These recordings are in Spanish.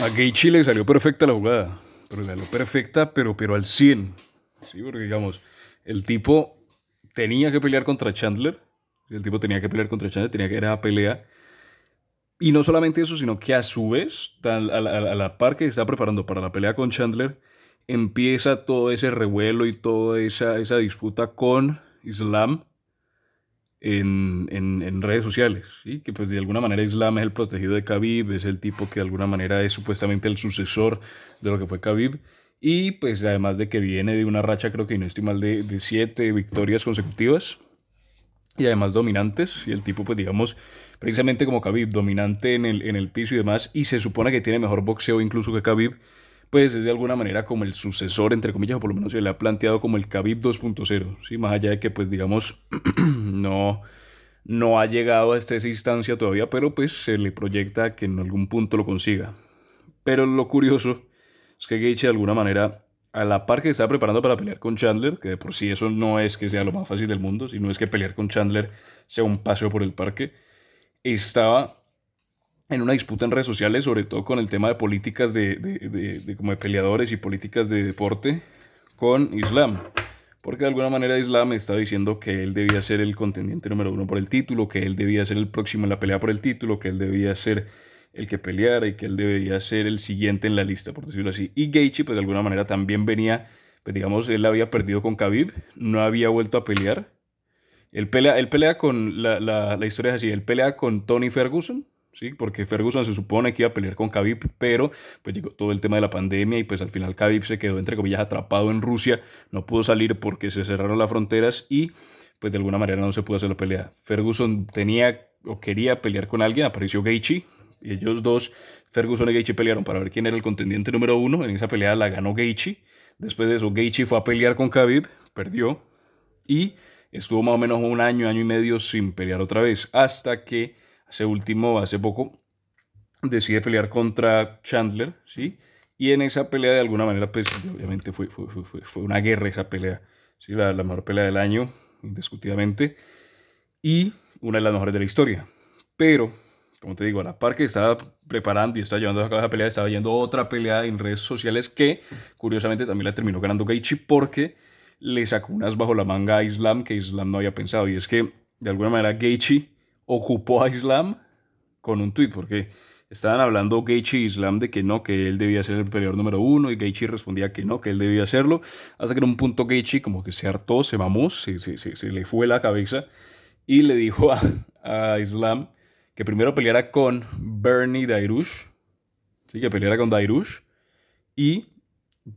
A Gaethje le salió perfecta la jugada, pero le salió perfecta, pero, pero al 100. Sí, porque digamos, el tipo tenía que pelear contra Chandler, el tipo tenía que pelear contra Chandler, tenía que ir a pelea. Y no solamente eso, sino que a su vez, a la, par que se está preparando para la pelea con Chandler, empieza todo ese revuelo y toda esa, esa disputa con Islam en, en, redes sociales, ¿sí? que pues de alguna manera Islam es el protegido de Khabib, es el tipo que de alguna manera es supuestamente el sucesor de lo que fue Khabib, y pues además de que viene de una racha, creo que no estoy mal, de, de siete victorias consecutivas, y además dominantes, y el tipo pues digamos, precisamente como Khabib, dominante en el, en el piso y demás, y se supone que tiene mejor boxeo incluso que Khabib, pues es de alguna manera como el sucesor, entre comillas, o por lo menos se le ha planteado como el Khabib 2.0, ¿sí? más allá de que, pues digamos, no, no ha llegado hasta esa instancia todavía, pero pues se le proyecta que en algún punto lo consiga. Pero lo curioso es que Gaethje de alguna manera, a la par que está preparando para pelear con Chandler, que de por sí eso no es que sea lo más fácil del mundo, sino es que pelear con Chandler sea un paseo por el parque, estaba en una disputa en redes sociales, sobre todo con el tema de políticas de, de, como de peleadores y políticas de deporte con Islam. Porque de alguna manera Islam está diciendo que él debía ser el contendiente número uno por el título, que él debía ser el próximo en la pelea por el título, que él debía ser el que peleara y que él debía ser el siguiente en la lista, por decirlo así. Y Gaethje, pues de alguna manera también venía, pues digamos, él había perdido con Khabib, no había vuelto a pelear. Él pelea, él pelea con, la, la, la historia es así, él pelea con Tony Ferguson, ¿sí? Porque Ferguson se supone que iba a pelear con Khabib, pero pues llegó todo el tema de la pandemia y pues al final Khabib se quedó entre comillas atrapado en Rusia, no pudo salir porque se cerraron las fronteras y pues de alguna manera no se pudo hacer la pelea. Ferguson tenía o quería pelear con alguien, apareció Gaethje y ellos dos, Ferguson y Gaethje pelearon para ver quién era el contendiente número uno. En esa pelea la ganó Gaethje. Después de eso Gaethje fue a pelear con Khabib, perdió y estuvo más o menos un año, año y medio sin pelear otra vez, hasta que Hace último, hace poco, decide pelear contra Chandler, ¿sí? Y en esa pelea, de alguna manera, pues obviamente fue, fue, fue, fue una guerra esa pelea, ¿sí? La, la, mejor pelea del año, indiscutidamente, y una de las mejores de la historia. Pero, como te digo, a la par que estaba preparando y estaba llevando a cabo esa pelea, estaba yendo otra pelea en redes sociales que, curiosamente, también la terminó ganando Gaethje porque le sacó unas bajo la manga a Islam que Islam no había pensado. Y es que, de alguna manera, Gaethje ocupó a Islam con un tuit, porque estaban hablando Gaethje y Islam de que no, que él debía ser el peleador número uno, y Gaethje respondía que no, que él debía hacerlo, hasta que en un punto Gaethje como que se hartó, se mamó, se, se, se, le fue la cabeza, y le dijo a, a Islam que primero peleara con Bernie Dairush, ¿sí? que peleara con Dairush, y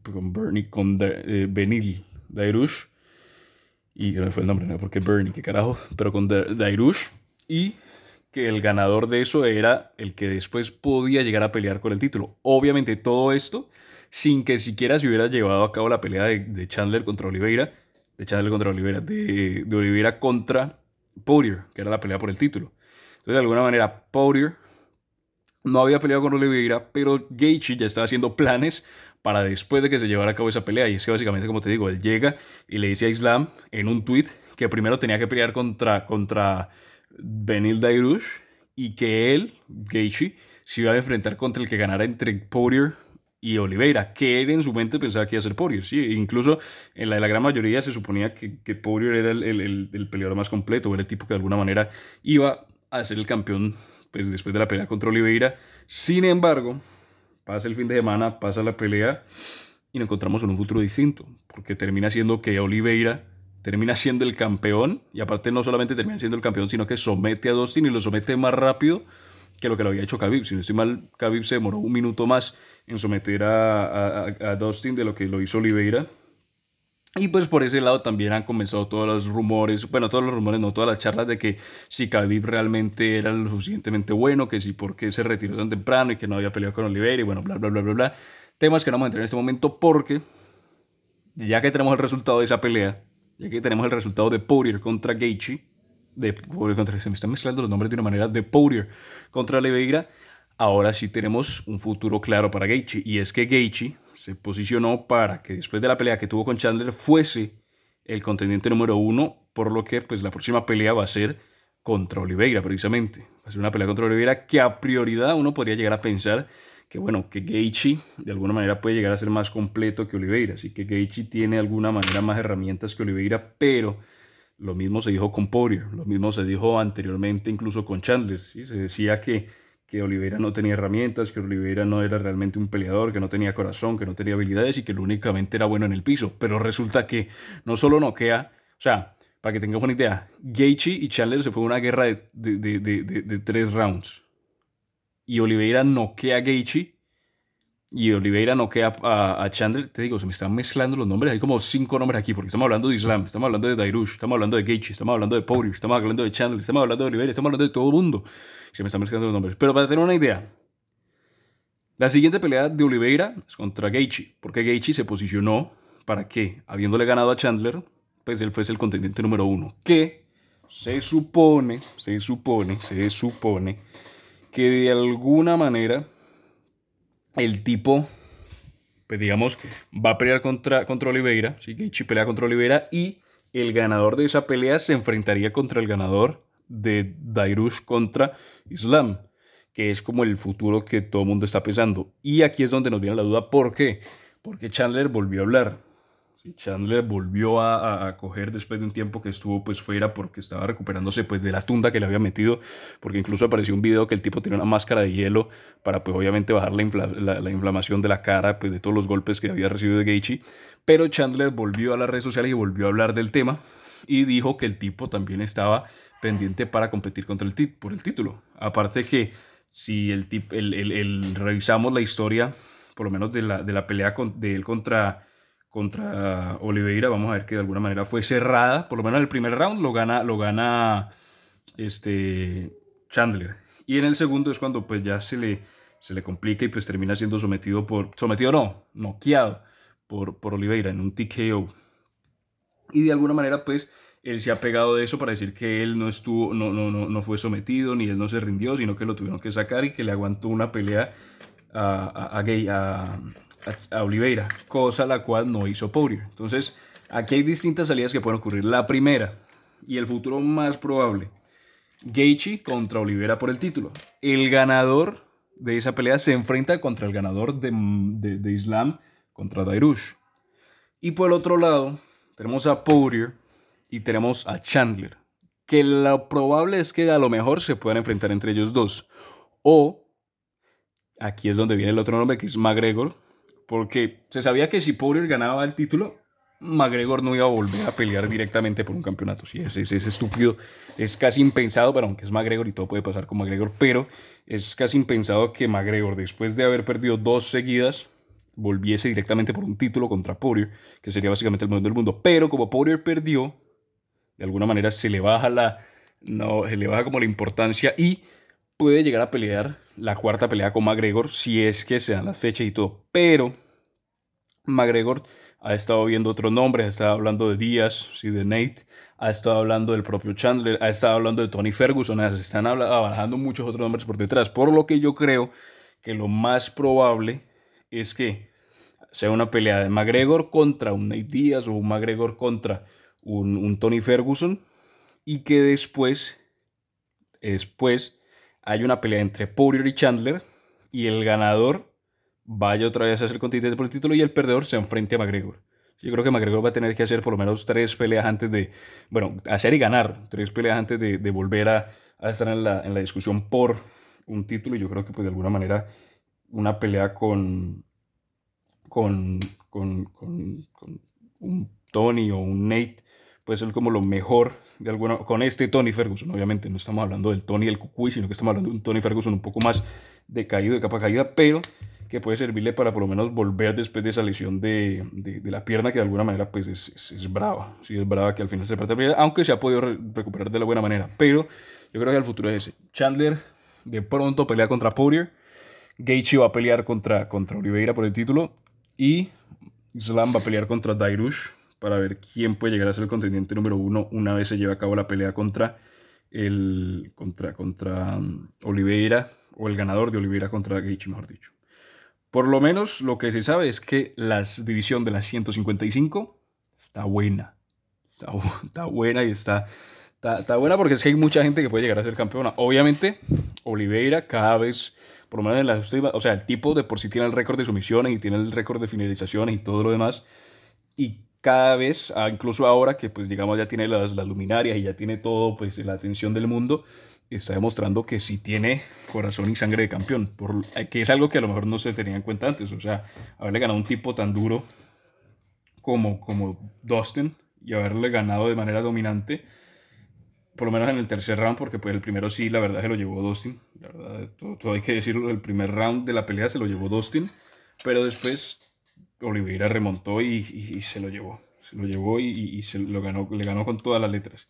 con Bernie, con eh, Benil Dairush, y no fue el nombre, no porque Bernie, qué carajo, pero con Dairush, y que el ganador de eso era el que después podía llegar a pelear con el título. Obviamente todo esto sin que siquiera se hubiera llevado a cabo la pelea de, Chandler contra Oliveira, de Chandler contra Oliveira, de, de Oliveira contra Poirier, que era la pelea por el título. Entonces, de alguna manera, Poirier no había peleado con Oliveira, pero Gaethje ya estaba haciendo planes para después de que se llevara a cabo esa pelea. Y es que básicamente, como te digo, él llega y le dice a Islam en un tweet que primero tenía que pelear contra, contra Benil Dairush y que él, Gaethje, se iba a enfrentar contra el que ganara entre Poirier y Oliveira, que él en su mente pensaba que iba a ser Poirier, sí, incluso en la, la gran mayoría se suponía que, que era el, peleador más completo, era el tipo que de alguna manera iba a ser el campeón pues, después de la pelea contra Oliveira, sin embargo, pasa el fin de semana, pasa la pelea y nos encontramos en un futuro distinto, porque termina siendo que Oliveira termina siendo el campeón y aparte no solamente termina siendo el campeón, sino que somete a Dustin y lo somete más rápido que lo que lo había hecho Khabib. Si no estoy mal, Khabib se demoró un minuto más en someter a, a, Dustin de lo que lo hizo Oliveira. Y pues por ese lado también han comenzado todos los rumores, bueno, todos los rumores, no todas las charlas de que si Khabib realmente era lo suficientemente bueno, que si por qué se retiró tan temprano y que no había peleado con Oliveira y bueno, bla, bla, bla, bla, bla. Temas que no vamos a entrar en este momento porque ya que tenemos el resultado de esa pelea, ya que tenemos el resultado de Poirier contra Gaethje, de contra, se me están mezclando los nombres de una manera, de Poirier contra Oliveira, ahora sí tenemos un futuro claro para Gaethje, y es que Gaethje se posicionó para que después de la pelea que tuvo con Chandler fuese el contendiente número uno, por lo que pues la próxima pelea va a ser contra Oliveira precisamente. Va a ser una pelea contra Oliveira que a prioridad uno podría llegar a pensar que bueno, que Gaethje de alguna manera puede llegar a ser más completo que Oliveira, así que Gaethje tiene de alguna manera más herramientas que Oliveira, pero lo mismo se dijo con Poirier, lo mismo se dijo anteriormente incluso con Chandler, ¿sí? se decía que, que Oliveira no tenía herramientas, que Oliveira no era realmente un peleador, que no tenía corazón, que no tenía habilidades y que lo únicamente era bueno en el piso, pero resulta que no solo noquea, o sea, para que tengamos una idea, Gaethje y Chandler se fue una guerra de, de, de tres rounds y Oliveira noquea a Gaethje y Oliveira noquea a, a, Chandler, te digo, se me están mezclando los nombres, hay como cinco nombres aquí, porque estamos hablando de Islam, estamos hablando de Dairush, estamos hablando de Gaethje, estamos hablando de Poirier, estamos hablando de Chandler, estamos hablando de Oliveira, estamos hablando de todo el mundo. Se me están mezclando los nombres. Pero para tener una idea, la siguiente pelea de Oliveira es contra Gaethje, porque Gaethje se posicionó para que, habiéndole ganado a Chandler, pues él fuese el contendiente número uno, que se supone, se supone, se supone que de alguna manera el tipo, pues digamos, va a pelear contra, contra Oliveira, ¿sí? Gaethje pelea contra Oliveira y el ganador de esa pelea se enfrentaría contra el ganador de Dairush contra Islam, que es como el futuro que todo el mundo está pensando. Y aquí es donde nos viene la duda, ¿por qué? Porque Chandler volvió a hablar. Chandler volvió a, coger después de un tiempo que estuvo pues fuera porque estaba recuperándose pues de la tunda que le había metido, porque incluso apareció un video que el tipo tiene una máscara de hielo para pues obviamente bajar la, la, inflamación de la cara pues de todos los golpes que había recibido de Gaethje, pero Chandler volvió a las redes sociales y volvió a hablar del tema y dijo que el tipo también estaba pendiente para competir contra el por el título. Aparte que si el, el, el, revisamos la historia, por lo menos de la, de la pelea de él contra contra Oliveira, vamos a ver que de alguna manera fue cerrada, por lo menos en el primer round lo gana, lo gana este Chandler. Y en el segundo es cuando pues ya se le, se le complica y pues termina siendo sometido por, sometido no, noqueado por, por Oliveira en un TKO. Y de alguna manera pues él se ha pegado de eso para decir que él no estuvo, no, no, no, no fue sometido, ni él no se rindió, sino que lo tuvieron que sacar y que le aguantó una pelea a, a, a, a, Oliveira, cosa la cual no hizo Poirier. Entonces, aquí hay distintas salidas que pueden ocurrir. La primera, y el futuro más probable, Gaethje contra Oliveira por el título. El ganador de esa pelea se enfrenta contra el ganador de, de, Islam contra Dairush. Y por el otro lado, tenemos a Poirier y tenemos a Chandler. Que lo probable es que a lo mejor se puedan enfrentar entre ellos dos. O, aquí es donde viene el otro nombre que es McGregor, porque se sabía que si Poirier ganaba el título, McGregor no iba a volver a pelear directamente por un campeonato. Sí, es, es, estúpido, es casi impensado, pero aunque es McGregor y todo puede pasar con McGregor, pero es casi impensado que McGregor, después de haber perdido dos seguidas, volviese directamente por un título contra Poirier, que sería básicamente el mundo del mundo. Pero como Poirier perdió, de alguna manera se le baja la, no, se le baja como la importancia y puede llegar a pelear la cuarta pelea con McGregor si es que se dan las fechas y todo. Pero McGregor ha estado viendo otros nombres, ha estado hablando de Díaz, sí, de Nate, ha estado hablando del propio Chandler, ha estado hablando de Tony Ferguson, se están barajando muchos otros nombres por detrás. Por lo que yo creo que lo más probable es que sea una pelea de McGregor contra un Nate Díaz o un McGregor contra un Tony Ferguson y que después, después hay una pelea entre Poirier y Chandler y el ganador vaya otra vez a ser contendiente por el título y el perdedor se enfrente a McGregor. Yo creo que McGregor va a tener que hacer por lo menos tres peleas antes de, bueno, hacer y ganar tres peleas antes de, volver a, estar en la, discusión por un título. Yo creo que pues de alguna manera una pelea con, con, con, con un Tony o un Nate puede ser como lo mejor de alguna con este Tony Ferguson. Obviamente no estamos hablando del Tony del Cucuy, sino que estamos hablando de un Tony Ferguson un poco más decaído, de capa caída, pero que puede servirle para por lo menos volver después de esa lesión de, de, la pierna que de alguna manera pues es, es, brava. Sí, es brava que al final se parte aunque se ha podido recuperar de la buena manera. Pero yo creo que el futuro es ese. Chandler de pronto pelea contra Poirier. Gaethje va a pelear contra, contra Oliveira por el título. Y Islam va a pelear contra Dairush para ver quién puede llegar a ser el contendiente número uno una vez se lleve a cabo la pelea contra el contra, contra um, Oliveira o el ganador de Oliveira contra Gaethje, mejor dicho. Por lo menos lo que se sabe es que la división de las 155 está buena. Está, buena y está, está, buena porque es que hay mucha gente que puede llegar a ser campeona. Obviamente, Oliveira cada vez por lo menos en la o sea, el tipo de por sí tiene el récord de sumisiones y tiene el récord de finalizaciones y todo lo demás. Y cada vez, ah, incluso ahora que pues digamos ya tiene las, las luminarias y ya tiene todo pues la atención del mundo, está demostrando que sí tiene corazón y sangre de campeón, por, eh, que es algo que a lo mejor no se tenía en cuenta antes. O sea, haberle ganado a un tipo tan duro como, como Dustin y haberle ganado de manera dominante, por lo menos en el tercer round, porque pues el primero sí, la verdad se lo llevó Dustin. La verdad, todo, hay que decirlo, el primer round de la pelea se lo llevó Dustin, pero después Oliveira remontó y, se lo llevó. Se lo llevó y, se lo ganó, le ganó con todas las letras.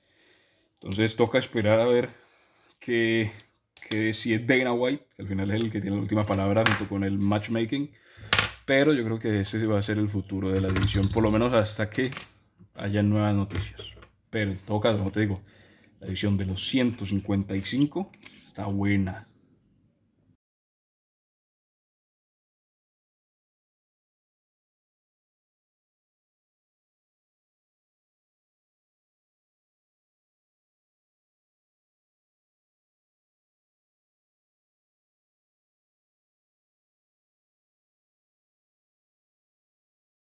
Entonces toca esperar a ver que, que si es Dana White, que al final es el que tiene la última palabra junto con el matchmaking. Pero yo creo que ese va a ser el futuro de la división, por lo menos hasta que haya nuevas noticias. Pero en todo caso, como te digo, la división de los 155 está buena.